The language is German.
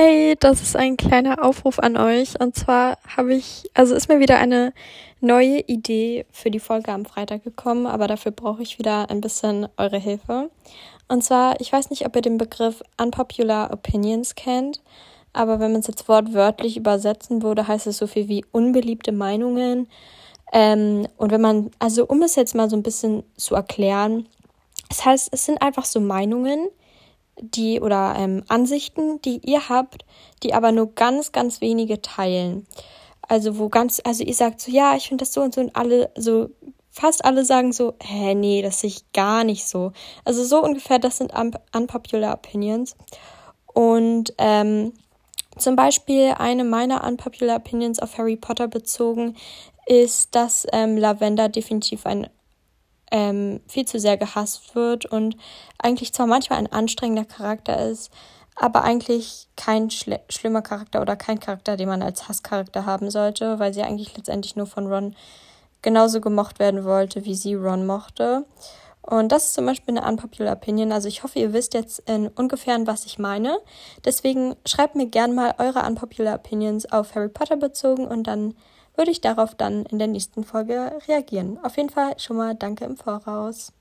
Hey, das ist ein kleiner Aufruf an euch. Und zwar habe ich, also ist mir wieder eine neue Idee für die Folge am Freitag gekommen, aber dafür brauche ich wieder ein bisschen eure Hilfe. Und zwar, ich weiß nicht, ob ihr den Begriff Unpopular Opinions kennt, aber wenn man es jetzt wortwörtlich übersetzen würde, heißt es so viel wie unbeliebte Meinungen. Ähm, und wenn man, also um es jetzt mal so ein bisschen zu erklären, das heißt, es sind einfach so Meinungen, die oder ähm, Ansichten, die ihr habt, die aber nur ganz, ganz wenige teilen. Also wo ganz, also ihr sagt so, ja, ich finde das so und so und alle, so fast alle sagen so, hä, nee, das sehe ich gar nicht so. Also so ungefähr, das sind un unpopular opinions. Und ähm, zum Beispiel eine meiner unpopular opinions auf Harry Potter bezogen ist, dass ähm, Lavender definitiv ein ähm, viel zu sehr gehasst wird und eigentlich zwar manchmal ein anstrengender Charakter ist, aber eigentlich kein schl schlimmer Charakter oder kein Charakter, den man als Hasscharakter haben sollte, weil sie eigentlich letztendlich nur von Ron genauso gemocht werden wollte, wie sie Ron mochte. Und das ist zum Beispiel eine unpopular Opinion. Also ich hoffe, ihr wisst jetzt in ungefähr, was ich meine. Deswegen schreibt mir gern mal eure unpopular Opinions auf Harry Potter bezogen und dann würde ich darauf dann in der nächsten Folge reagieren. Auf jeden Fall schon mal danke im Voraus.